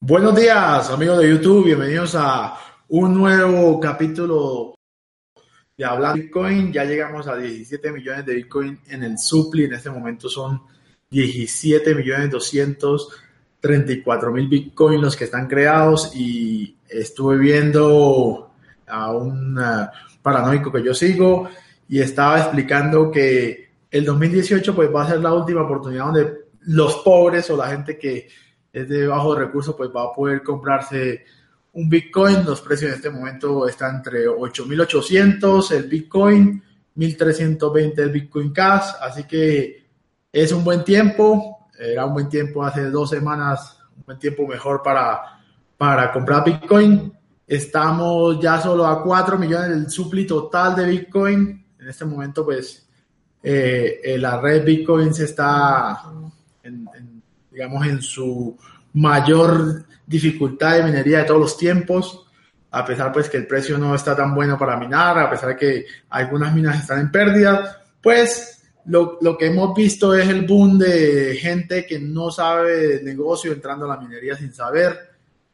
Buenos días, amigos de YouTube. Bienvenidos a un nuevo capítulo de Hablando Bitcoin. Ya llegamos a 17 millones de Bitcoin en el Supli. En este momento son 17 millones 234 mil Bitcoin los que están creados. Y estuve viendo a un uh, paranoico que yo sigo y estaba explicando que el 2018 pues va a ser la última oportunidad donde los pobres o la gente que es de bajo recursos, pues va a poder comprarse un Bitcoin. Los precios en este momento están entre 8.800 el Bitcoin, 1.320 el Bitcoin Cash, así que es un buen tiempo. Era un buen tiempo hace dos semanas, un buen tiempo mejor para, para comprar Bitcoin. Estamos ya solo a 4 millones del supli total de Bitcoin. En este momento, pues, eh, la red Bitcoin se está en, digamos, en su mayor dificultad de minería de todos los tiempos, a pesar pues que el precio no está tan bueno para minar, a pesar que algunas minas están en pérdida, pues lo, lo, que hemos visto es el boom de gente que no sabe negocio entrando a la minería sin saber.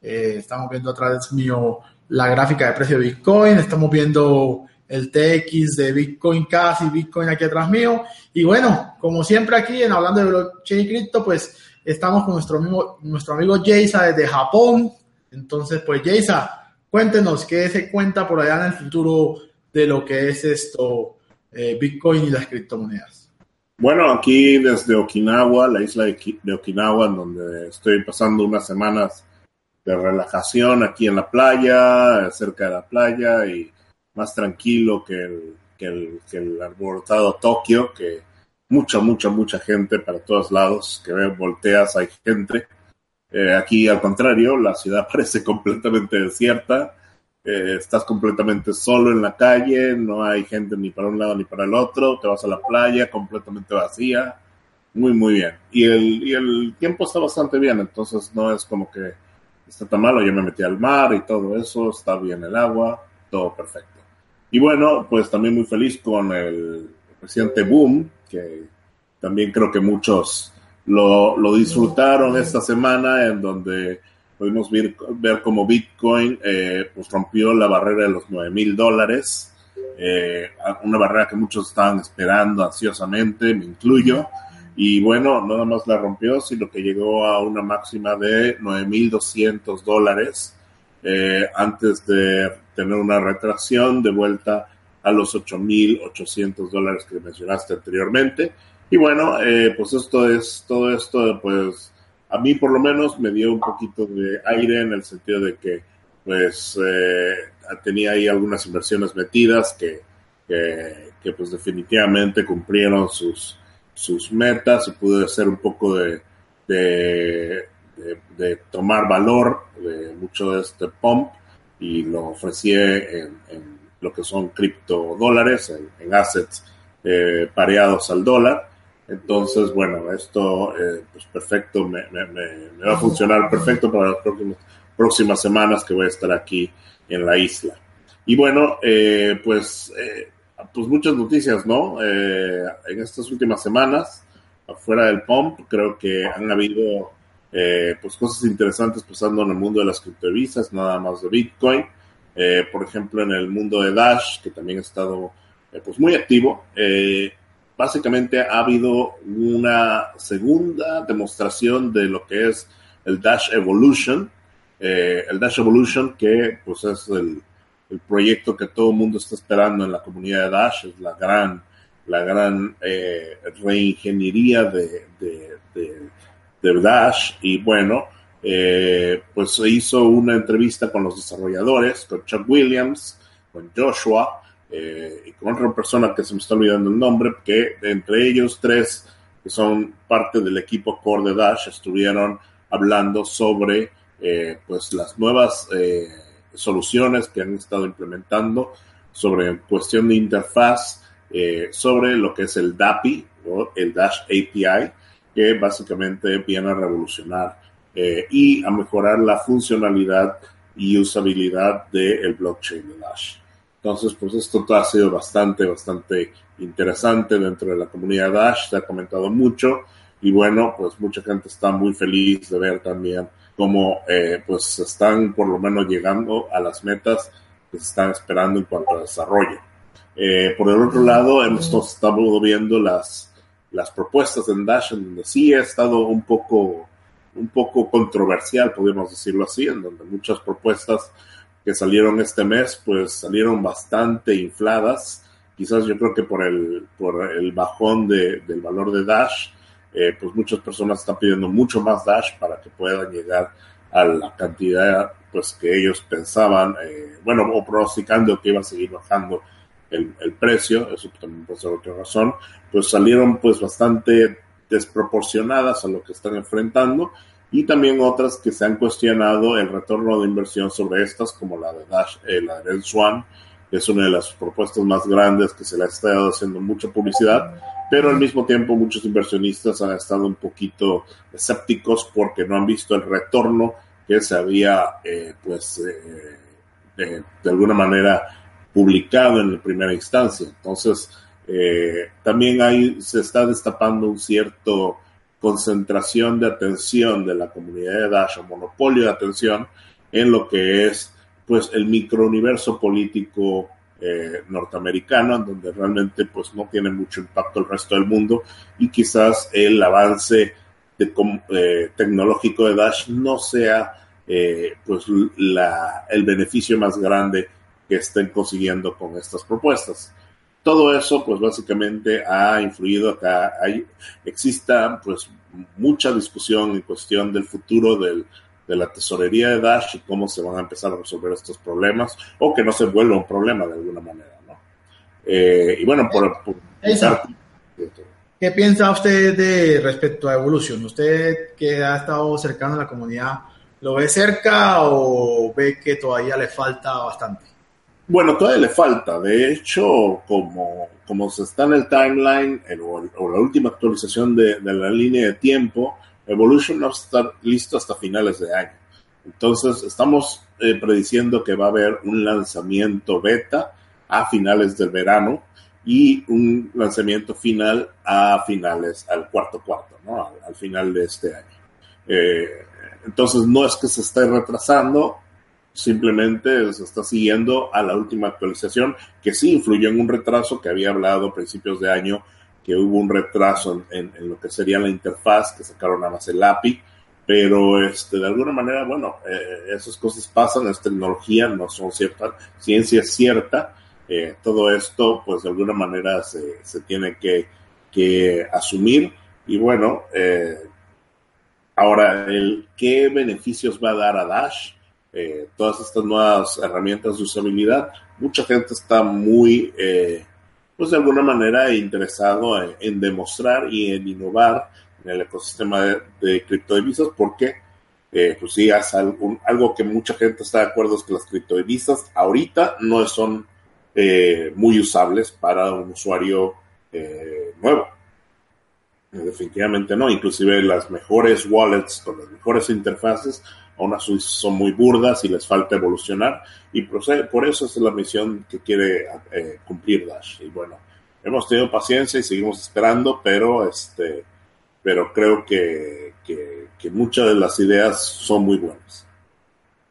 Eh, estamos viendo atrás mío la gráfica de precio de Bitcoin, estamos viendo el TX de Bitcoin Cash y Bitcoin aquí atrás mío. Y bueno, como siempre aquí en Hablando de Blockchain y Cripto, pues estamos con nuestro amigo, nuestro amigo Jaisa desde Japón. Entonces, pues Jaisa, cuéntenos qué se cuenta por allá en el futuro de lo que es esto, eh, Bitcoin y las criptomonedas. Bueno, aquí desde Okinawa, la isla de Okinawa, donde estoy pasando unas semanas de relajación aquí en la playa, cerca de la playa y más tranquilo que el, que el, que el Tokio, que mucha, mucha, mucha gente para todos lados, que volteas, hay gente. Eh, aquí al contrario, la ciudad parece completamente desierta, eh, estás completamente solo en la calle, no hay gente ni para un lado ni para el otro, te vas a la playa completamente vacía, muy, muy bien. Y el, y el tiempo está bastante bien, entonces no es como que está tan malo, yo me metí al mar y todo eso, está bien el agua, todo perfecto. Y bueno, pues también muy feliz con el presidente Boom, que también creo que muchos lo, lo disfrutaron esta semana, en donde pudimos ver, ver cómo Bitcoin eh, pues rompió la barrera de los 9 mil dólares, eh, una barrera que muchos estaban esperando ansiosamente, me incluyo. Y bueno, nada más la rompió, sino que llegó a una máxima de 9.200 dólares eh, antes de tener una retracción de vuelta a los 8.800 dólares que mencionaste anteriormente. Y bueno, eh, pues esto es, todo esto, pues a mí por lo menos me dio un poquito de aire en el sentido de que pues eh, tenía ahí algunas inversiones metidas que, que, pues definitivamente cumplieron sus, sus metas y pude hacer un poco de, de, de, tomar valor de mucho de este pump y lo ofrecí en, lo que son criptodólares, en, en assets eh, pareados al dólar. Entonces, bueno, esto, eh, pues perfecto, me, me, me, va a funcionar perfecto para las próximas, próximas semanas que voy a estar aquí en la isla. Y bueno, eh, pues, eh, pues muchas noticias, ¿no? Eh, en estas últimas semanas, afuera del pump, creo que han habido eh, pues cosas interesantes pasando en el mundo de las criptovisas, nada más de Bitcoin. Eh, por ejemplo, en el mundo de Dash, que también ha estado eh, pues muy activo. Eh, básicamente ha habido una segunda demostración de lo que es el Dash Evolution. Eh, el Dash Evolution, que pues es el, el, proyecto que todo el mundo está esperando en la comunidad de Dash, es la gran, la gran eh, reingeniería de, de, de de Dash y bueno, eh, pues se hizo una entrevista con los desarrolladores, con Chuck Williams, con Joshua eh, y con otra persona que se me está olvidando el nombre, que entre ellos tres que son parte del equipo core de Dash estuvieron hablando sobre eh, pues las nuevas eh, soluciones que han estado implementando sobre cuestión de interfaz, sobre lo que es el DAPI o el Dash API, que básicamente viene a revolucionar eh, y a mejorar la funcionalidad y usabilidad del blockchain de Dash. Entonces, pues esto ha sido bastante, bastante interesante dentro de la comunidad Dash, se ha comentado mucho y bueno, pues mucha gente está muy feliz de ver también como eh, pues están por lo menos llegando a las metas que se están esperando en cuanto a desarrollo. Eh, por el otro lado, hemos estado viendo las, las propuestas en Dash, en donde sí ha estado un poco, un poco controversial, podemos decirlo así, en donde muchas propuestas que salieron este mes, pues salieron bastante infladas. Quizás yo creo que por el, por el bajón de, del valor de Dash, eh, pues muchas personas están pidiendo mucho más Dash para que puedan llegar a la cantidad pues que ellos pensaban, eh, bueno, o pronosticando que iba a seguir bajando el, el, precio, eso también puede ser otra razón, pues salieron pues bastante desproporcionadas a lo que están enfrentando y también otras que se han cuestionado el retorno de inversión sobre estas, como la de Dash, eh, la de Swan, que es una de las propuestas más grandes que se le ha estado haciendo mucha publicidad, pero al mismo tiempo muchos inversionistas han estado un poquito escépticos porque no han visto el retorno que se había, eh, pues, eh, de, de, alguna manera publicado en primera instancia. Entonces, eh, también ahí se está destapando un cierto concentración de atención de la comunidad de Dash o monopolio de atención en lo que es pues el microuniverso político eh, norteamericano, donde realmente pues no tiene mucho impacto el resto del mundo y quizás el avance eh, tecnológico de Dash no sea eh, pues la, el beneficio más grande que estén consiguiendo con estas propuestas todo eso pues básicamente ha influido acá hay exista pues mucha discusión en cuestión del futuro del, de la tesorería de Dash y cómo se van a empezar a resolver estos problemas o que no se vuelva un problema de alguna manera ¿no? Eh, y bueno por, por ¿Qué piensa usted de respecto a Evolution? Usted que ha estado cercano a la comunidad, ¿lo ve cerca o ve que todavía le falta bastante? Bueno, todavía le falta. De hecho, como, como se está en el timeline o, o, la última actualización de, de, la línea de tiempo, Evolution no va a estar listo hasta finales de año. Entonces, estamos eh, prediciendo que va a haber un lanzamiento beta a finales del verano y un lanzamiento final a finales, al cuarto cuarto, ¿no? al, al final de este año. Eh, entonces, no es que se esté retrasando, simplemente se está siguiendo a la última actualización, que sí influyó en un retraso que había hablado a principios de año, que hubo un retraso en, en lo que sería la interfaz, que sacaron nada más el API, pero este, de alguna manera, bueno, eh, esas cosas pasan, es tecnología, no son ciertas, ciencia es cierta, eh, todo esto, pues de alguna manera se, se tiene que, que, asumir, y bueno, eh, ahora, el, ¿qué beneficios va a dar a Dash? Eh, todas estas nuevas herramientas de usabilidad, mucha gente está muy, eh, pues de alguna manera interesado en, demostrar y en innovar en el ecosistema de, de criptodivisas porque, eh, pues sí, es algo, algo, que mucha gente está de acuerdo es que las criptodivisas ahorita no son eh, muy usables para un usuario eh, nuevo. Definitivamente no, inclusive las mejores wallets con las mejores interfaces aún así son muy burdas y les falta evolucionar. Y por eso es la misión que quiere eh, cumplir Dash. Y bueno hemos tenido paciencia y seguimos esperando pero este pero creo que, que, muchas de las ideas son muy buenas.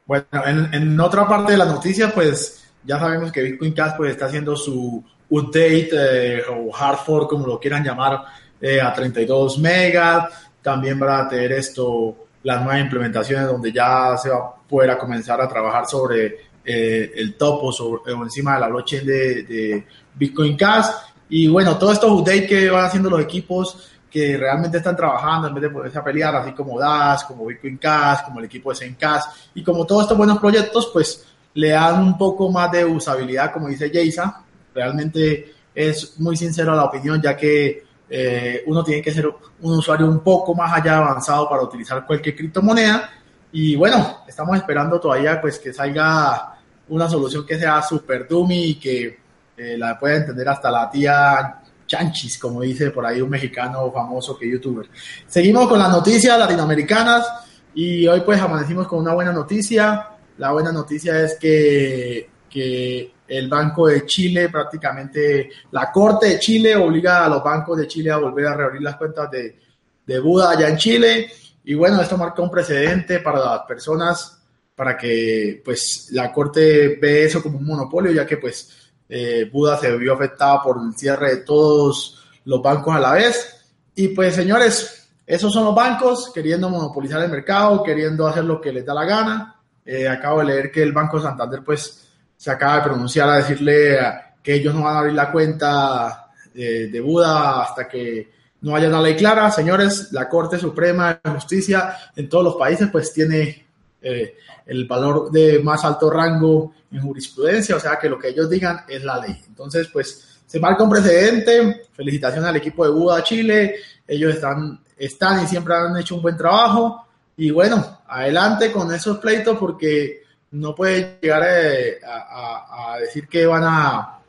Bueno en, otra parte de la noticia pues ya sabemos que Bitcoin Cash pues está haciendo su update eh, o hard fork como lo quieran llamar eh, a 32 megas. También va a tener esto las nuevas implementaciones donde ya se va a poder comenzar a trabajar sobre eh, el topo sobre, o encima de la blockchain de, de, Bitcoin Cash. Y bueno, todos estos updates que van haciendo los equipos que realmente están trabajando en vez de poderse a pelear, así como DAS, como Bitcoin Cash, como el equipo de Zencash, y como todos estos buenos proyectos, pues le dan un poco más de usabilidad, como dice Jason. Realmente es muy sincero la opinión, ya que eh, uno tiene que ser un usuario un poco más allá avanzado para utilizar cualquier criptomoneda. Y bueno, estamos esperando todavía pues que salga una solución que sea super dummy y que eh, la pueda entender hasta la tía Chanchis, como dice por ahí un mexicano famoso que youtuber. Seguimos con las noticias latinoamericanas y hoy pues amanecimos con una buena noticia. La buena noticia es que, que el Banco de Chile, prácticamente la Corte de Chile obliga a los bancos de Chile a volver a reabrir las cuentas de, de Buda allá en Chile. Y bueno, esto marca un precedente para las personas, para que pues la Corte ve eso como un monopolio, ya que pues eh, Buda se vio afectada por el cierre de todos los bancos a la vez. Y pues señores, esos son los bancos queriendo monopolizar el mercado, queriendo hacer lo que les da la gana. Eh, acabo de leer que el Banco Santander pues se acaba de pronunciar a decirle que ellos no van a abrir la cuenta de, de Buda hasta que no haya una ley clara. Señores, la Corte Suprema de Justicia en todos los países pues tiene eh, el valor de más alto rango en jurisprudencia, o sea que lo que ellos digan es la ley. Entonces, pues se marca un precedente. Felicitaciones al equipo de Buda Chile. Ellos están, están y siempre han hecho un buen trabajo. Y bueno, adelante con esos pleitos porque no puede llegar eh, a, a, decir que van a,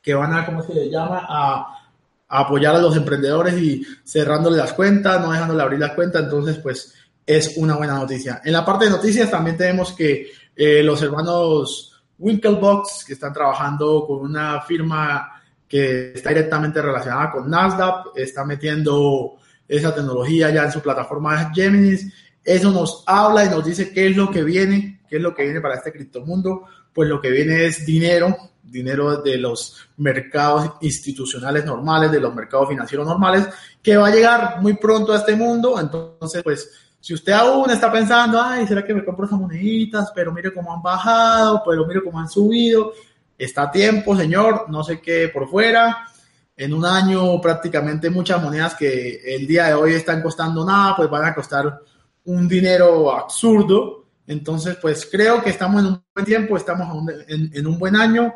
que van a, ¿cómo se llama? A, apoyar a los emprendedores y cerrándole las cuentas, no dejándole abrir las cuentas, entonces pues es una buena noticia. En la parte de noticias también tenemos que eh, los hermanos Winklebox, que están trabajando con una firma que está directamente relacionada con Nasdaq, está metiendo esa tecnología ya en su plataforma Geminis. Eso nos habla y nos dice qué es lo que viene, qué es lo que viene para este criptomundo. Pues lo que viene es dinero, dinero de los mercados institucionales normales, de los mercados financieros normales, que va a llegar muy pronto a este mundo. Entonces, pues, si usted aún está pensando, ay, ¿será que me compro esas moneditas? Pero mire cómo han bajado, pero mire cómo han subido. Está a tiempo, señor, no sé qué por fuera. En un año prácticamente muchas monedas que el día de hoy están costando nada, pues van a costar un dinero absurdo. Entonces, pues creo que estamos en un buen tiempo, estamos en, un buen año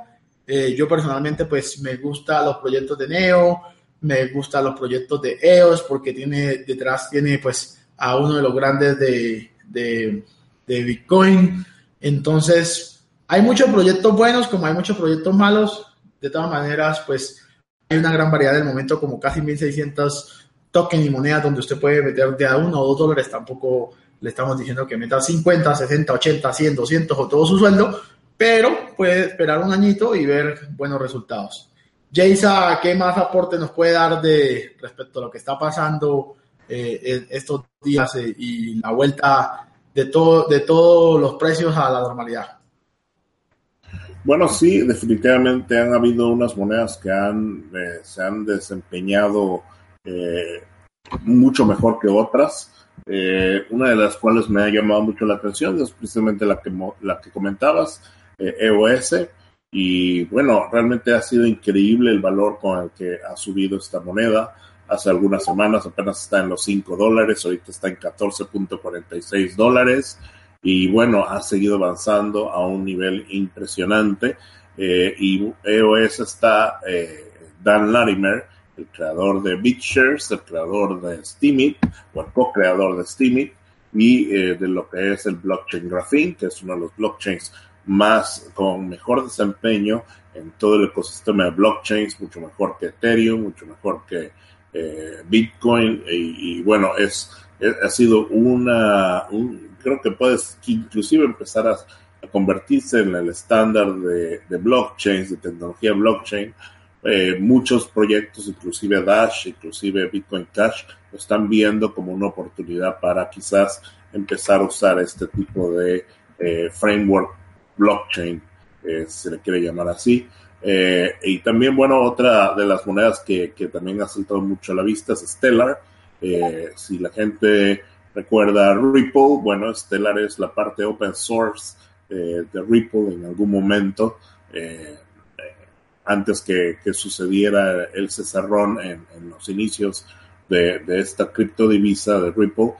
eh, yo personalmente pues me gustan los proyectos de Neo, me gustan los proyectos de EOS porque tiene detrás tiene pues a uno de los grandes de, de, de Bitcoin. Entonces hay muchos proyectos buenos como hay muchos proyectos malos. De todas maneras pues hay una gran variedad en el momento como casi 1600 tokens y monedas donde usted puede meter de a uno o dos dólares. Tampoco le estamos diciendo que meta 50, 60, 80, 100, 200 o todo su sueldo, pero puede esperar un añito y ver buenos resultados. Jaysa, ¿qué más aporte nos puede dar de respecto a lo que está pasando eh, estos días eh, y la vuelta de, todo, de todos los precios a la normalidad? Bueno, sí, definitivamente han habido unas monedas que han, eh, se han desempeñado mucho mejor que otras. una de las cuales me ha llamado mucho la atención es precisamente la que, la que comentabas, EOS. Eh, e y bueno, realmente ha sido increíble el valor con el que ha subido esta moneda. Hace algunas semanas apenas está en los 5 dólares, ahorita está en 14.46 dólares. Y bueno, ha seguido avanzando a un nivel impresionante. Eh, y EOS está eh, Dan Larimer, el creador de BitShares, el creador de Steemit, o el co-creador de Steemit, y de lo que es el blockchain Graphene, que es uno de los blockchains más, con mejor desempeño en todo el ecosistema de blockchains, mucho mejor que Ethereum, mucho mejor que eh, Bitcoin, y, bueno, es, ha sido una, creo que puedes inclusive empezar a, convertirse en el estándar de, blockchains, de tecnología blockchain. Eh, muchos proyectos, inclusive Dash, inclusive Bitcoin Cash, lo están viendo como una oportunidad para quizás empezar a usar este tipo de eh, framework blockchain, eh, se le quiere llamar así. Eh, y también, bueno, otra de las monedas que, que, también ha saltado mucho a la vista es Stellar. Si la gente recuerda Ripple, bueno, Stellar es la parte open source de Ripple en algún momento, antes que, que, sucediera el cesarrón en, en los inicios de, de, esta criptodivisa de Ripple.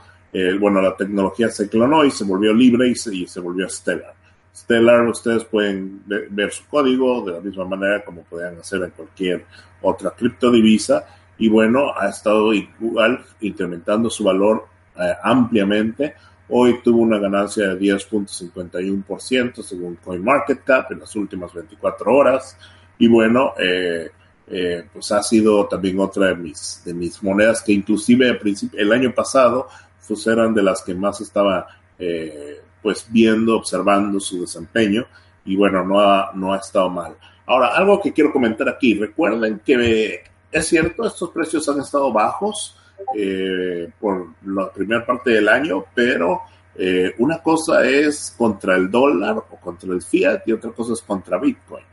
bueno, la tecnología se clonó y se volvió libre y se, y se volvió Stellar. Stellar ustedes pueden ver su código de la misma manera como podrían hacer en cualquier otra criptodivisa y bueno, ha estado igual incrementando su valor eh, ampliamente. Hoy tuvo una ganancia de 10.51% según CoinMarketCap en las últimas 24 horas y bueno, eh, eh, pues ha sido también otra de mis, de mis monedas que inclusive el año pasado pues eran de las que más estaba eh, pues viendo, observando su desempeño y bueno, no ha, no ha estado mal. Ahora, algo que quiero comentar aquí, recuerden que es cierto, estos precios han estado bajos, eh, por la primera parte del año, pero eh, una cosa es contra el dólar o contra el fiat y otra cosa es contra Bitcoin.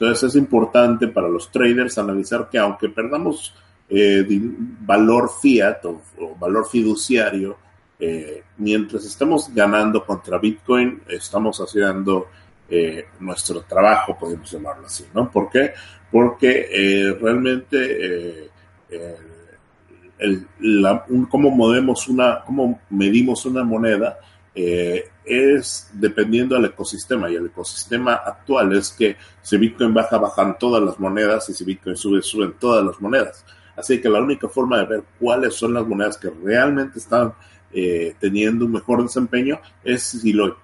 Entonces es importante para los traders analizar que aunque perdamos eh, valor fiat o, valor fiduciario, mientras estamos ganando contra Bitcoin, estamos haciendo nuestro trabajo, podemos llamarlo así, ¿no? ¿Por qué? Porque realmente modemos una, cómo medimos una moneda eh, es dependiendo del ecosistema y el ecosistema actual es que si Bitcoin baja, bajan todas las monedas y si Bitcoin sube, suben todas las monedas. Así que la única forma de ver cuáles son las monedas que realmente están eh, teniendo un mejor desempeño es si lo,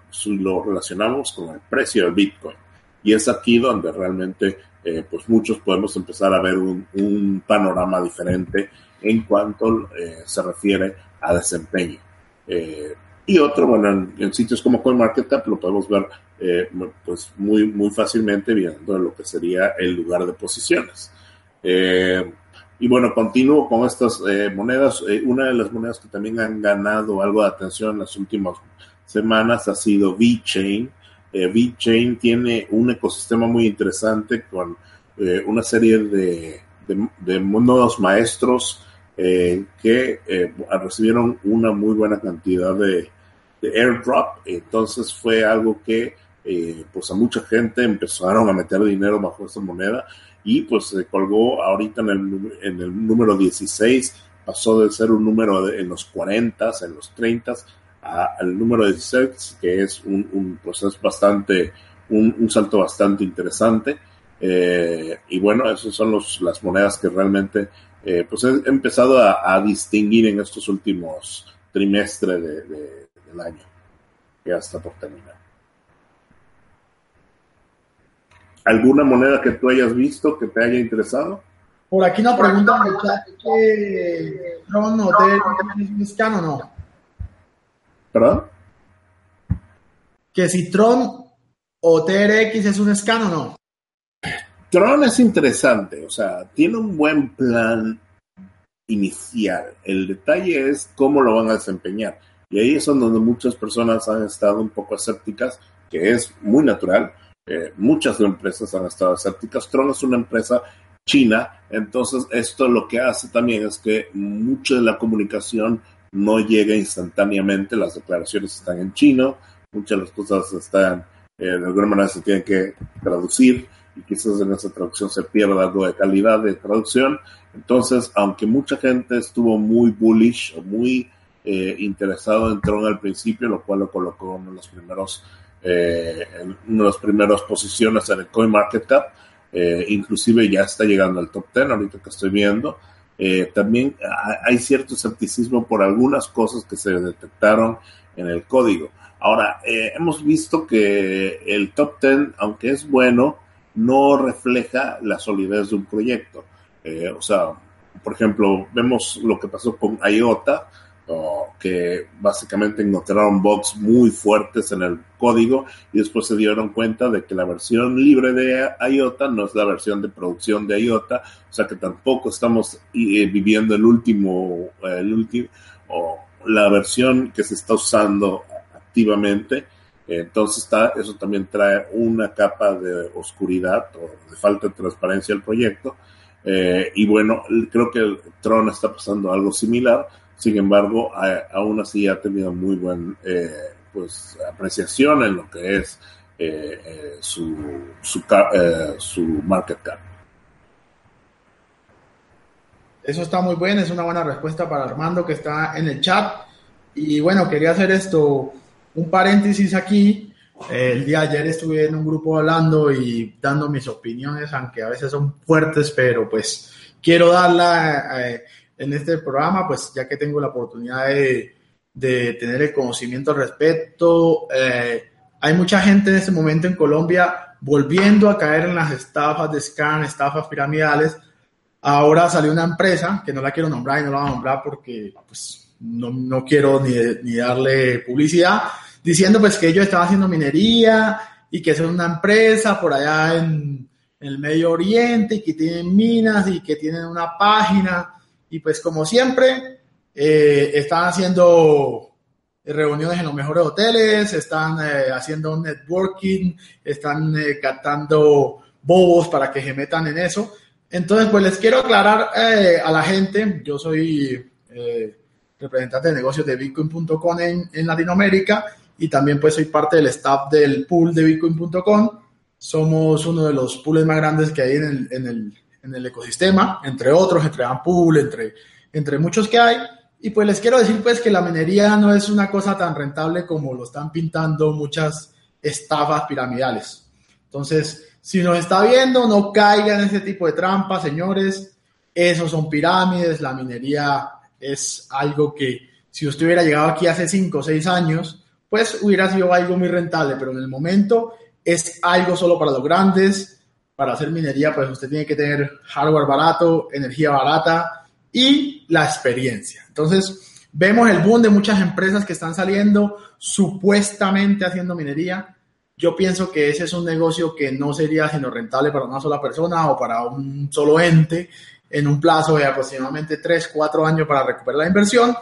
relacionamos con el precio del Bitcoin. Y es aquí donde realmente eh, pues muchos podemos empezar a ver un, un panorama diferente en cuanto eh, se refiere a desempeño. Eh, y otro, bueno, en, sitios como CoinMarketCap lo podemos ver eh, pues muy, muy fácilmente viendo lo que sería el lugar de posiciones. y bueno, continúo con estas monedas. una de las monedas que también han ganado algo de atención en las últimas semanas ha sido VeChain. VeChain tiene un ecosistema muy interesante con una serie de, de, de nodos maestros eh, que eh, recibieron una muy buena cantidad de, airdrop. Entonces fue algo que eh, pues a mucha gente empezaron a meter dinero bajo esta moneda y pues se colgó ahorita en el, en el número 16, pasó de ser un número en los 40, en los 30 al número 16, que es un, un pues bastante, un, salto bastante interesante. y bueno, esas son los, las monedas que realmente eh, pues he empezado a, distinguir en estos últimos trimestres año, ya está por terminar. ¿Alguna moneda que tú hayas visto que te haya interesado? Por aquí una pregunta el chat que Tron o TRX es un scan o no. ¿Perdón? Que si Tron o TRX es un scan o no. Tron es interesante, o sea, tiene un buen plan inicial. El detalle es cómo lo van a desempeñar. Y ahí es donde muchas personas han estado un poco escépticas, que es muy natural. Eh, muchas empresas han estado escépticas. Tron es una empresa china, entonces esto lo que hace también es que mucha de la comunicación no llega instantáneamente, las declaraciones están en chino, muchas de las cosas están, eh, de alguna manera se tienen que traducir, y quizás en esa traducción se pierda algo de calidad de traducción. Entonces, aunque mucha gente estuvo muy bullish o muy eh, interesado en Tron al principio, lo cual lo colocó uno de los primeros, eh, en una de las primeras posiciones en el CoinMarketCap, eh, inclusive ya está llegando al top 10 ahorita que estoy viendo. Eh, también hay cierto escepticismo por algunas cosas que se detectaron en el código. Ahora, eh, hemos visto que el top 10, aunque es bueno, no refleja la solidez de un proyecto. Eh, o sea, por ejemplo, vemos lo que pasó con IOTA, que básicamente encontraron bugs muy fuertes en el código y después se dieron cuenta de que la versión libre de IOTA no es la versión de producción de IOTA, o sea que tampoco estamos eh, viviendo el último, el último, o la versión que se está usando activamente entonces está, eso también trae una capa de oscuridad o de falta de transparencia al proyecto. Eh, y bueno, creo que Tron está pasando algo similar. Sin embargo, aún así ha tenido muy buena eh, pues, apreciación en lo que es eh, su, su, su market cap. Eso está muy bien, es una buena respuesta para Armando que está en el chat. Y bueno, quería hacer esto un paréntesis aquí. el día de ayer estuve en un grupo hablando y dando mis opiniones, aunque a veces son fuertes, pero pues quiero darla eh, en este programa, pues ya que tengo la oportunidad de, tener el conocimiento al respecto. Eh, hay mucha gente en este momento en Colombia volviendo a caer en las estafas de scan, estafas piramidales. Ahora salió una empresa, que no la quiero nombrar y no la voy a nombrar porque pues, no, no quiero ni, ni darle publicidad, diciendo pues que ellos estaban haciendo minería y que son una empresa por allá en, el Medio Oriente y que tienen minas y que tienen una página y pues como siempre eh, están haciendo reuniones en los mejores hoteles, están eh, haciendo networking, están eh, captando bobos para que se metan en eso. Entonces, pues les quiero aclarar a la gente, yo soy representante de negocios de bitcoin.com en, Latinoamérica y también pues soy parte del staff del pool de bitcoin.com. Somos uno de los pools más grandes que hay en el, en el ecosistema, entre otros, entre Ampool, entre, entre muchos que hay. Y pues les quiero decir pues que la minería no es una cosa tan rentable como lo están pintando muchas estafas piramidales. Entonces, si nos está viendo, no caigan en ese tipo de trampas, señores. Esos son pirámides, la minería es algo que si usted hubiera llegado aquí hace 5 o 6 años, pues hubiera sido algo muy rentable, pero en el momento es algo solo para los grandes. Para hacer minería, pues usted tiene que tener hardware barato, energía barata y la experiencia. Entonces, vemos el boom de muchas empresas que están saliendo supuestamente haciendo minería. Yo pienso que ese es un negocio que no sería sino rentable para una sola persona o para un solo ente en un plazo de aproximadamente 3, 4 años para recuperar la inversión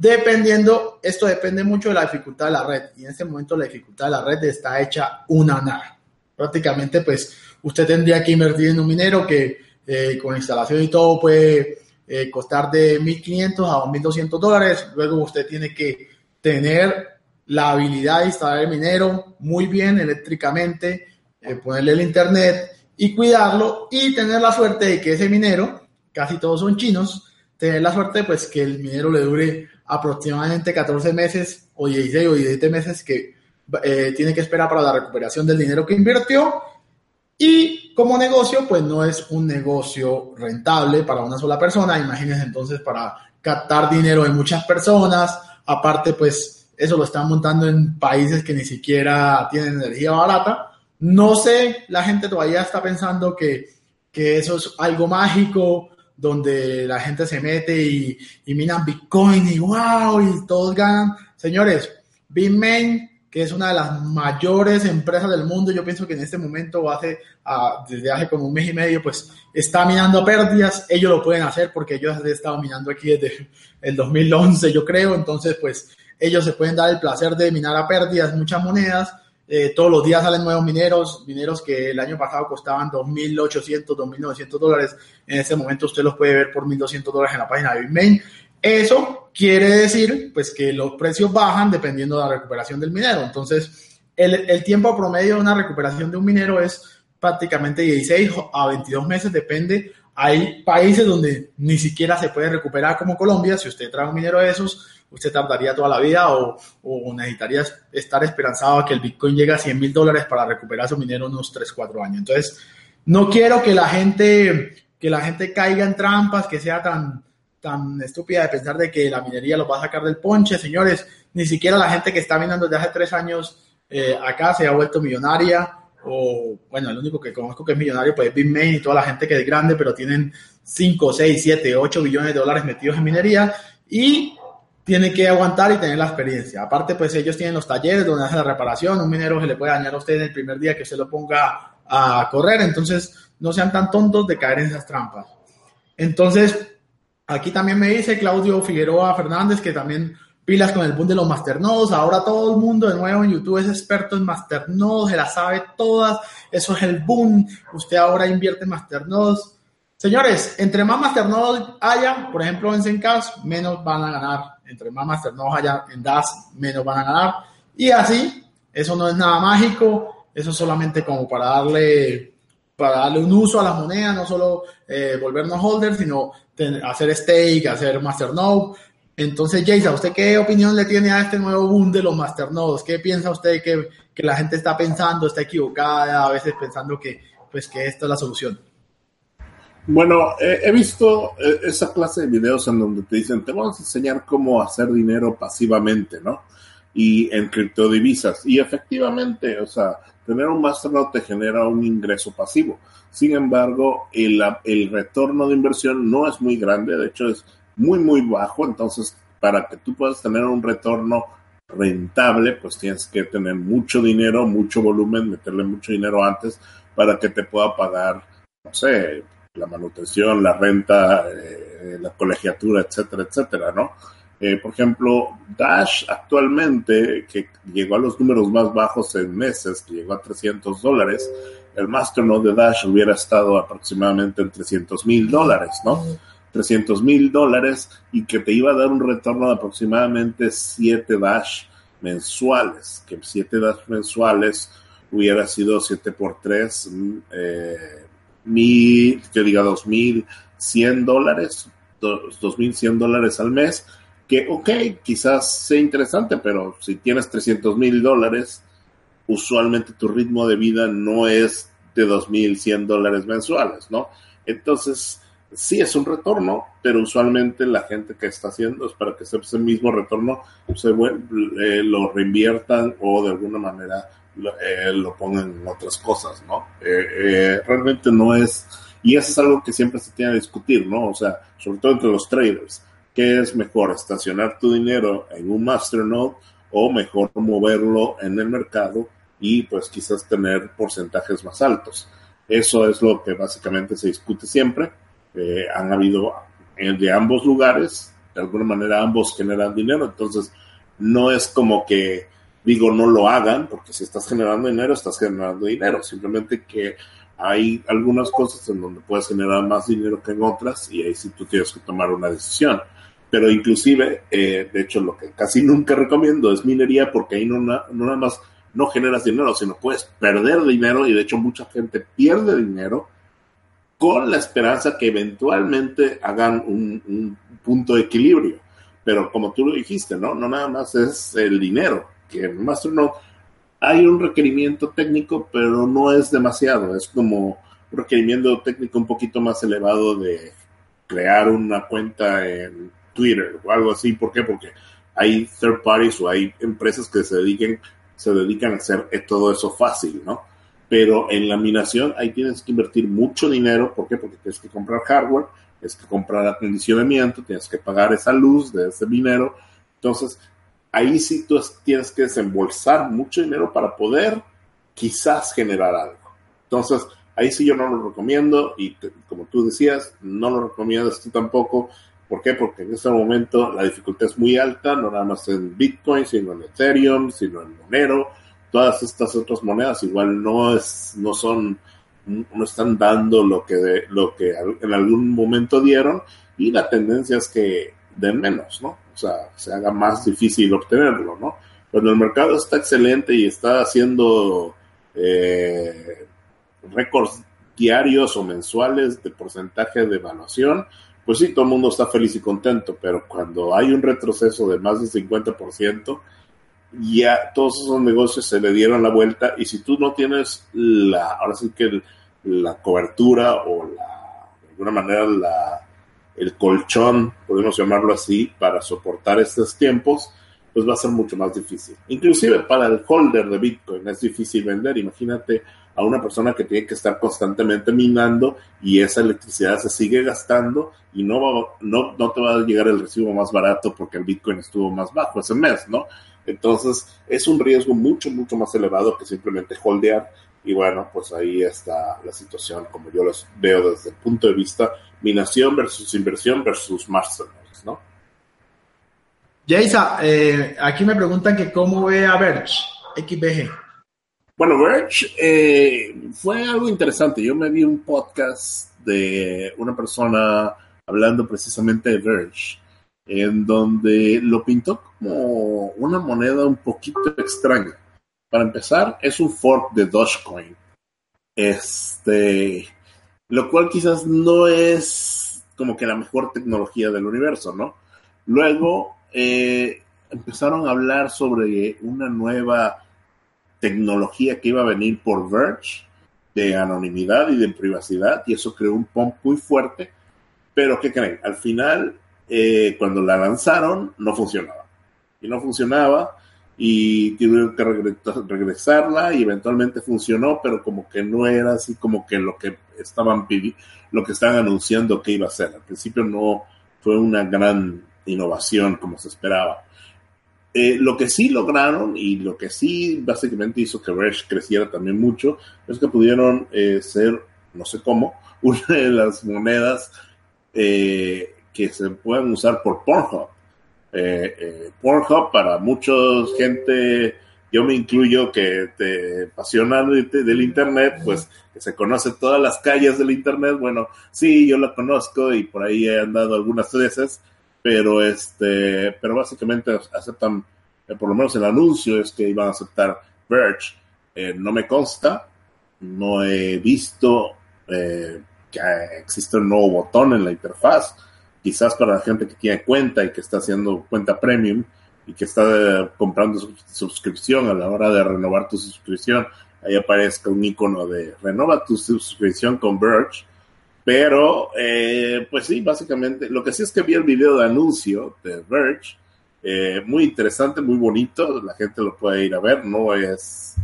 Dependiendo, esto depende mucho de la dificultad de la red. Y en este momento la dificultad de la red está hecha una nada. Prácticamente, pues, usted tendría que invertir en un minero que eh, con instalación y todo puede eh, costar de 1.500 a 2.200 dólares. Luego usted tiene que tener la habilidad de instalar el minero muy bien eléctricamente, eh, ponerle el internet y cuidarlo y tener la suerte de que ese minero, casi todos son chinos, tener la suerte pues que el minero le dure aproximadamente 14 meses o 16 o 17 meses que tiene que esperar para la recuperación del dinero que invirtió. Y como negocio, pues no es un negocio rentable para una sola persona. Imagínense entonces para captar dinero de muchas personas. Aparte, pues eso lo están montando en países que ni siquiera tienen energía barata. No sé, la gente todavía está pensando que, que eso es algo mágico donde la gente se mete y, y minan Bitcoin y wow, y todos ganan. Señores, Bitmain, que es una de las mayores empresas del mundo, yo pienso que en este momento, hace, uh, desde hace como un mes y medio, pues está minando pérdidas. Ellos lo pueden hacer porque ellos han estado minando aquí desde el 2011, yo creo. Entonces, pues ellos se pueden dar el placer de minar a pérdidas muchas monedas eh, todos los días salen nuevos mineros, mineros que el año pasado costaban 2.800, 2.900 dólares. En este momento usted los puede ver por 1.200 dólares en la página de Bitmain. Eso quiere decir pues que los precios bajan dependiendo de la recuperación del minero. Entonces, el, el tiempo promedio de una recuperación de un minero es prácticamente 16 a 22 meses, depende. Hay países donde ni siquiera se puede recuperar como Colombia. Si usted trae un minero de esos, usted tardaría toda la vida o, necesitaría estar esperanzado a que el Bitcoin llegue a 100 mil dólares para recuperar su minero unos 3, 4 años. Entonces, no quiero que la gente, que la gente caiga en trampas, que sea tan, tan estúpida de pensar de que la minería lo va a sacar del ponche. Señores, ni siquiera la gente que está minando desde hace tres años eh, acá se ha vuelto millonaria. O, bueno, el único que conozco que es millonario pues es Bitmain y toda la gente que es grande, pero tienen 5, 6, 7, 8 billones de dólares metidos en minería. Y tiene que aguantar y tener la experiencia. Aparte, pues ellos tienen los talleres donde hacen la reparación. Un minero se le puede dañar a usted en el primer día que se lo ponga a correr. Entonces, no sean tan tontos de caer en esas trampas. Entonces, aquí también me dice Claudio Figueroa Fernández que también pilas con el boom de los masternodes. Ahora todo el mundo de nuevo en YouTube es experto en masternodes, se la sabe todas. Eso es el boom. Usted ahora invierte en masternodes. Señores, entre más masternodes haya, por ejemplo en Zencast, menos van a ganar entre más masternodes haya en DAS, menos van a ganar. Y así, eso no es nada mágico, eso es solamente como para darle, para darle un uso a las monedas, no solo eh, volvernos holders, sino hacer stake, hacer masternode. Entonces, Jason, ¿usted qué opinión le tiene a este nuevo boom de los masternodes? ¿Qué piensa usted que, que la gente está pensando, está equivocada, a veces pensando que, pues, que esta es la solución? Bueno, he visto eh, esa clase de videos en donde te dicen, te vamos a enseñar cómo hacer dinero pasivamente, ¿no? Y en criptodivisas. Y efectivamente, o sea, tener un masternode te genera un ingreso pasivo. Sin embargo, el, el retorno de inversión no es muy grande, de hecho es muy, muy bajo. Entonces, para que tú puedas tener un retorno rentable, pues tienes que tener mucho dinero, mucho volumen, meterle mucho dinero antes para que te pueda pagar, no sé, la manutención, la renta, eh, la colegiatura, etcétera, etcétera, ¿no? Eh, por ejemplo, Dash actualmente, que llegó a los números más bajos en meses, que llegó a 300 dólares, el Masternode de Dash hubiera estado aproximadamente en 300 mil dólares, ¿no? 300 mil dólares y que te iba a dar un retorno de aproximadamente 7 Dash mensuales, que 7 Dash mensuales hubiera sido 7 por 3, eh, mil, que diga 2.100 dólares, 2.100 dólares al mes, que, ok, quizás sea interesante, pero si tienes 300 mil dólares, usualmente tu ritmo de vida no es de 2.100 dólares mensuales, ¿no? Entonces, sí es un retorno, pero usualmente la gente que está haciendo es para que ese mismo retorno se eh, lo reinviertan o de alguna manera lo, eh, pongan en otras cosas, ¿no? Eh, realmente no es, y eso es algo que siempre se tiene que discutir, ¿no? O sea, sobre todo entre los traders ¿Qué es mejor, estacionar tu dinero en un masternode o mejor moverlo en el mercado y pues quizás tener porcentajes más altos? Eso es lo que básicamente se discute siempre. Eh, han habido de ambos lugares, de alguna manera ambos generan dinero, entonces no es como que digo no lo hagan, porque si estás generando dinero, estás generando dinero, simplemente que hay algunas cosas en donde puedes generar más dinero que en otras y ahí sí tú tienes que tomar una decisión pero inclusive, eh, de hecho, lo que casi nunca recomiendo es minería porque ahí no, no nada más no generas dinero, sino puedes perder dinero y de hecho mucha gente pierde dinero con la esperanza que eventualmente hagan un, punto de equilibrio. Pero como tú lo dijiste, ¿no? No nada más es el dinero, que en Masternode hay un requerimiento técnico, pero no es demasiado. Es como un requerimiento técnico un poquito más elevado de crear una cuenta en Twitter o algo así. ¿Por qué? Porque hay third parties o hay empresas que se dediquen, se dedican a hacer todo eso fácil, ¿no? Pero en la minación ahí tienes que invertir mucho dinero. ¿Por qué? Porque tienes que comprar hardware, tienes que comprar acondicionamiento, tienes que pagar esa luz de ese dinero. Entonces, ahí sí tú tienes que desembolsar mucho dinero para poder quizás generar algo. Entonces, ahí sí yo no lo recomiendo y como tú decías, no lo recomiendas tú tampoco. ¿Por qué? Porque en este momento la dificultad es muy alta, no nada más en Bitcoin, sino en Ethereum, sino en Monero. Todas estas otras monedas igual no es, no son, no están dando lo que lo que en algún momento dieron y la tendencia es que den menos, ¿no? O sea, se haga más difícil obtenerlo, ¿no? Cuando el mercado está excelente y está haciendo eh, récords diarios o mensuales de porcentaje de evaluación, pues sí, todo el mundo está feliz y contento, pero cuando hay un retroceso de más del 50%, ya todos esos negocios se le dieron la vuelta y si tú no tienes la, ahora sí que la cobertura o la, de alguna manera la, el colchón, podemos llamarlo así, para soportar estos tiempos, pues va a ser mucho más difícil. Inclusive para el holder de Bitcoin es difícil vender. Imagínate a una persona que tiene que estar constantemente minando y esa electricidad se sigue gastando y no, va, no, no te va a llegar el recibo más barato porque el Bitcoin estuvo más bajo ese mes, ¿no? Entonces es un riesgo mucho, mucho más elevado que simplemente holdear y bueno, pues ahí está la situación como yo los veo desde el punto de vista minación versus inversión versus masternodes, ¿no? Jaisa, eh, aquí me preguntan que cómo ve a Verge, XBG. Bueno, Verge eh, fue algo interesante. Yo me vi un podcast de una persona hablando precisamente de Verge, en donde lo pintó como una moneda un poquito extraña. Para empezar, es un fork de Dogecoin. Este, lo cual quizás no es como que la mejor tecnología del universo, ¿no? Luego eh, empezaron a hablar sobre una nueva tecnología que iba a venir por Verge de anonimidad y de privacidad y eso creó un pump muy fuerte. Pero ¿qué creen? Al final, eh, cuando la lanzaron, no funcionaba. Y no funcionaba y tuvieron que regresarla y eventualmente funcionó, pero como que no era así como que lo que estaban pidiendo, lo que estaban anunciando que iba a ser. Al principio no fue una gran innovación como se esperaba. Eh, lo que sí lograron y lo que sí básicamente hizo que Verge creciera también mucho es que pudieron eh, ser no sé cómo, una de las monedas eh, que se pueden usar por Pornhub. Eh, eh, Pornhub para mucha gente, yo me incluyo que te apasiona del Internet, pues que se conoce todas las calles del Internet. Bueno, sí, yo la conozco y por ahí he andado algunas veces, pero este, pero básicamente aceptan, por lo menos el anuncio es que iban a aceptar Verge. no me consta, no he visto eh, que existe un nuevo botón en la interfaz, quizás para la gente que tiene cuenta y que está haciendo cuenta premium y que está eh, comprando su suscripción a la hora de renovar tu suscripción, ahí aparezca un icono de renova tu suscripción con Verge. Pero, eh, pues sí, básicamente, lo que sí es que vi el video de anuncio de Verge, muy interesante, muy bonito, la gente lo puede ir a ver, no es,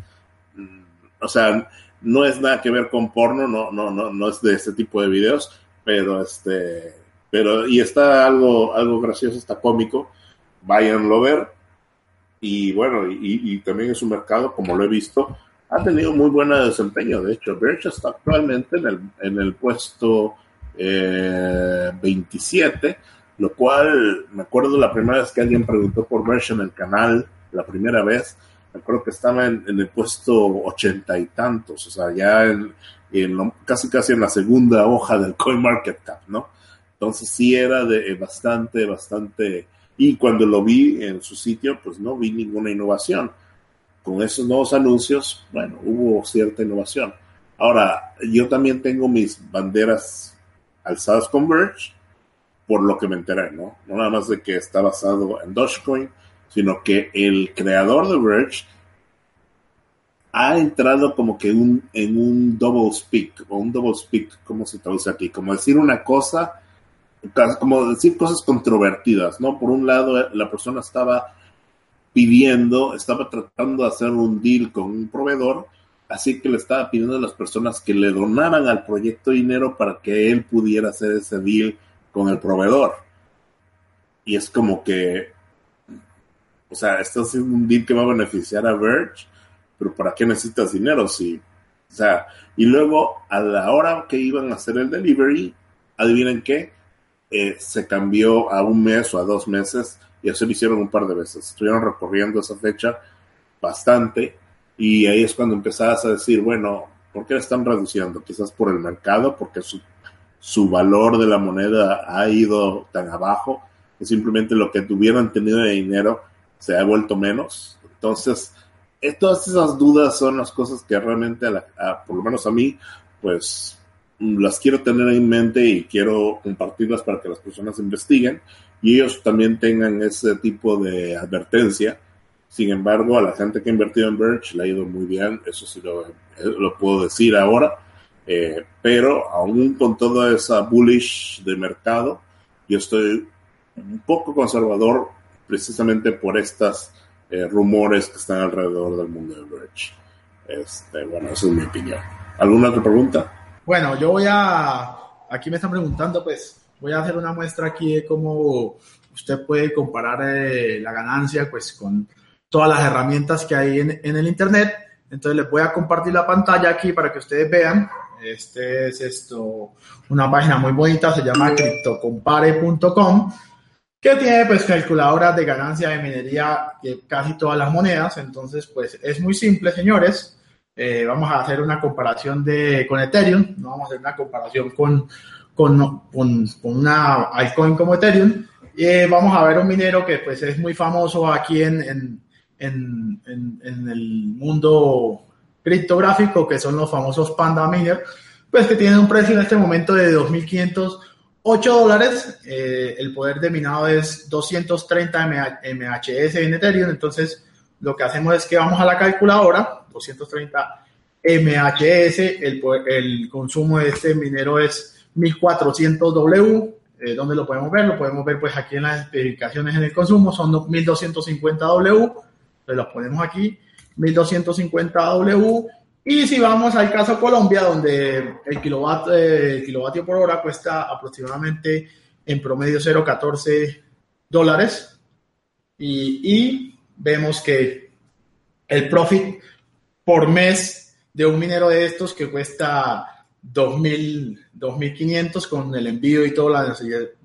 mm, o sea, no es nada que ver con porno, no, no, no, no es de ese tipo de videos, pero este, pero, y está algo, algo gracioso, está cómico, váyanlo a ver. Y bueno, y, también es un mercado, como lo he visto, ha tenido muy buen desempeño. De hecho, Verge está actualmente en el, en el puesto eh, 27, lo cual me acuerdo la primera vez que alguien preguntó por Verge en el canal, la primera vez, creo que estaba en, el puesto ochenta y tantos, o sea, ya en, casi casi en la segunda hoja del CoinMarketCap, ¿no? Entonces sí era de bastante, bastante, y cuando lo vi en su sitio, pues no vi ninguna innovación. Con esos nuevos anuncios, bueno, hubo cierta innovación. Ahora, yo también tengo mis banderas alzadas con Verge, por lo que me enteré, ¿no? No nada más de que está basado en Dogecoin, sino que el creador de Verge ha entrado como que un, en un double speak, o un double speak, ¿cómo se traduce aquí? Como decir una cosa, como decir cosas controvertidas, ¿no? Por un lado, la persona estaba pidiendo, estaba tratando de hacer un deal con un proveedor, así que le estaba pidiendo a las personas que le donaran al proyecto dinero para que él pudiera hacer ese deal con el proveedor. Y es como que o sea, estás haciendo un deal que va a beneficiar a Verge, pero ¿para qué necesitas dinero? Si, o sea, y luego a la hora que iban a hacer el delivery, adivinen qué, eh, se cambió a un mes o a dos meses y eso lo hicieron un par de veces. Estuvieron recorriendo esa fecha bastante y ahí es cuando empezabas a decir, bueno, ¿por qué la están reduciendo? Quizás por el mercado, porque su, su valor de la moneda ha ido tan abajo que simplemente lo que tuvieran tenido de dinero se ha vuelto menos. Entonces, eh, todas esas dudas son las cosas que realmente, por lo menos a mí, pues las quiero tener en mente y quiero compartirlas para que las personas investiguen y ellos también tengan ese tipo de advertencia. Sin embargo, a la gente que ha invertido en Verge le ha ido muy bien, eso sí lo, eh, lo puedo decir ahora, eh, pero aún con toda esa bullish de mercado, yo estoy un poco conservador precisamente por estos eh, rumores que están alrededor del mundo de Verge. Este, bueno, esa es mi opinión. ¿Alguna otra pregunta? Bueno, yo voy a, aquí me están preguntando, pues voy a hacer una muestra aquí de cómo usted puede comparar eh, la ganancia pues con todas las herramientas que hay en, en, el Internet. Entonces les voy a compartir la pantalla aquí para que ustedes vean. Este es esto, una página muy bonita, se llama criptocompare.com que tiene pues calculadoras de ganancia de minería de casi todas las monedas. Entonces, pues es muy simple, señores. Eh, vamos a hacer una comparación de, con Ethereum, no vamos a hacer una comparación con, con, con, una altcoin como Ethereum. y vamos a ver un minero que pues es muy famoso aquí en, en, en, en el mundo criptográfico, que son los famosos Panda Miner, pues que tienen un precio en este momento de 2.500 8 dólares, eh, el poder de minado es 230 MHS en Ethereum, entonces lo que hacemos es que vamos a la calculadora, 230 MHS, el, consumo de este minero es 1400 W, eh, ¿dónde lo podemos ver? Lo podemos ver pues aquí en las especificaciones en el consumo, son 1250 W, entonces los ponemos aquí, 1250 W, y si vamos al caso Colombia, donde el eh, kilovatio por hora cuesta aproximadamente en promedio 0,14 dólares, y, vemos que el profit por mes de un minero de estos que cuesta 2.000, 2.500 con el envío y toda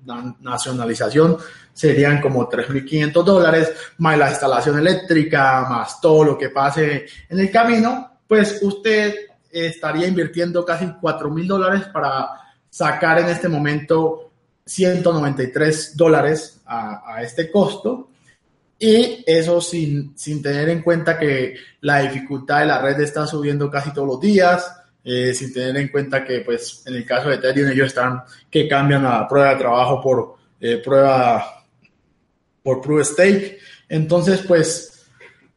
la nacionalización serían como 3.500 dólares, más la instalación eléctrica, más todo lo que pase en el camino, pues usted estaría invirtiendo casi 4.000 dólares para sacar en este momento 193 dólares a, a este costo y eso sin, sin, tener en cuenta que la dificultad de la red está subiendo casi todos los días, eh, sin tener en cuenta que, pues, en el caso de Ethereum, ellos están que cambian la prueba de trabajo por eh, prueba por proof stake. Entonces, pues,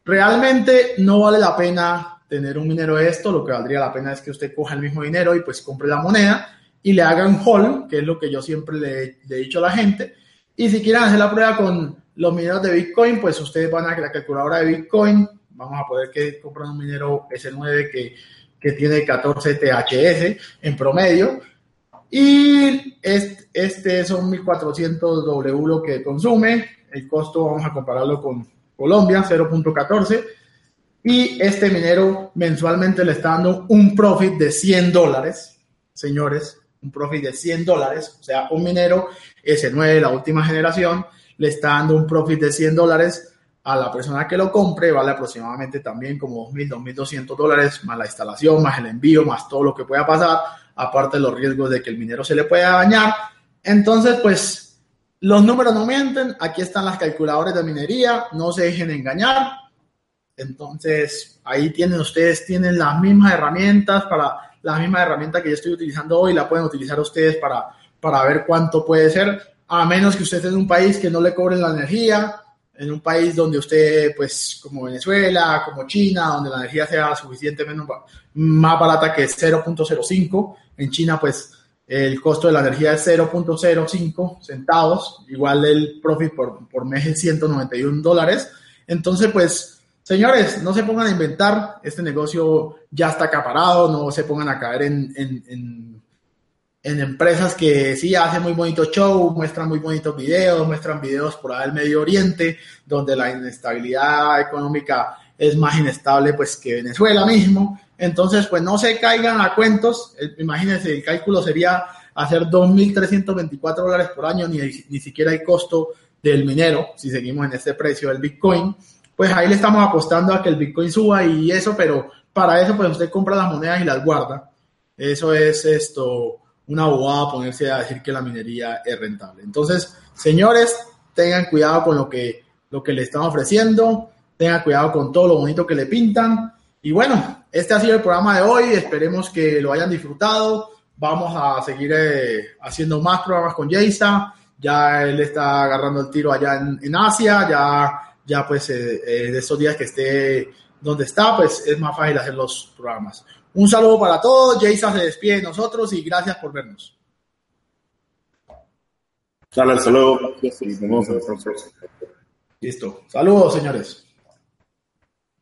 realmente no vale la pena tener un minero de esto. Lo que valdría la pena es que usted coja el mismo dinero y, pues, compre la moneda y le hagan hold, que es lo que yo siempre le, le he dicho a la gente. Y si quieren hacer la prueba con los mineros de Bitcoin, pues ustedes van a la calculadora de Bitcoin. Vamos a poder que comprar un minero S9 que que tiene 14 THS en promedio. Y este, este son 1400 W lo que consume. El costo vamos a compararlo con Colombia, 0.14. Y este minero mensualmente le está dando un profit de 100 dólares, señores, un profit de 100 dólares. O sea, un minero S9, la última generación, le está dando un profit de 100 dólares a la persona que lo compre vale aproximadamente también como 2.000, 2.200 dólares, más la instalación, más el envío, más todo lo que pueda pasar, aparte de los riesgos de que el minero se le pueda dañar. Entonces, pues los números no mienten, aquí están las calculadoras de minería, no se dejen engañar. Entonces, ahí tienen ustedes, tienen las mismas herramientas para la misma herramienta que yo estoy utilizando hoy, la pueden utilizar ustedes para, para ver cuánto puede ser, a menos que usted esté en un país que no le cobren la energía, en un país donde usted, pues como Venezuela, como China, donde la energía sea suficientemente más barata que 0.05, en China pues el costo de la energía es 0.05 centavos, igual el profit por, por mes es 191 dólares. Entonces pues, señores, no se pongan a inventar, este negocio ya está acaparado, no se pongan a caer en, en en empresas que sí hacen muy bonito show, muestran muy bonitos videos, muestran videos por ahí del Medio Oriente, donde la inestabilidad económica es más inestable pues que Venezuela mismo. Entonces, pues no se caigan a cuentos. Imagínense, el cálculo sería hacer 2.324 dólares por año, ni, ni siquiera hay costo del minero, si seguimos en este precio del Bitcoin. Pues ahí le estamos apostando a que el Bitcoin suba y eso, pero para eso pues usted compra las monedas y las guarda. Eso es esto una abogada ponerse a decir que la minería es rentable. Entonces, señores, tengan cuidado con lo que, lo que le están ofreciendo, tengan cuidado con todo lo bonito que le pintan. Y bueno, este ha sido el programa de hoy, esperemos que lo hayan disfrutado. Vamos a seguir eh, haciendo más programas con Jaysa. Ya él está agarrando el tiro allá en, Asia, ya, ya pues eh, eh, de esos días que esté donde está, pues es más fácil hacer los programas. Un saludo para todos. Jason se despide de nosotros y gracias por vernos. Sale, saludo. Listo. Saludos, señores.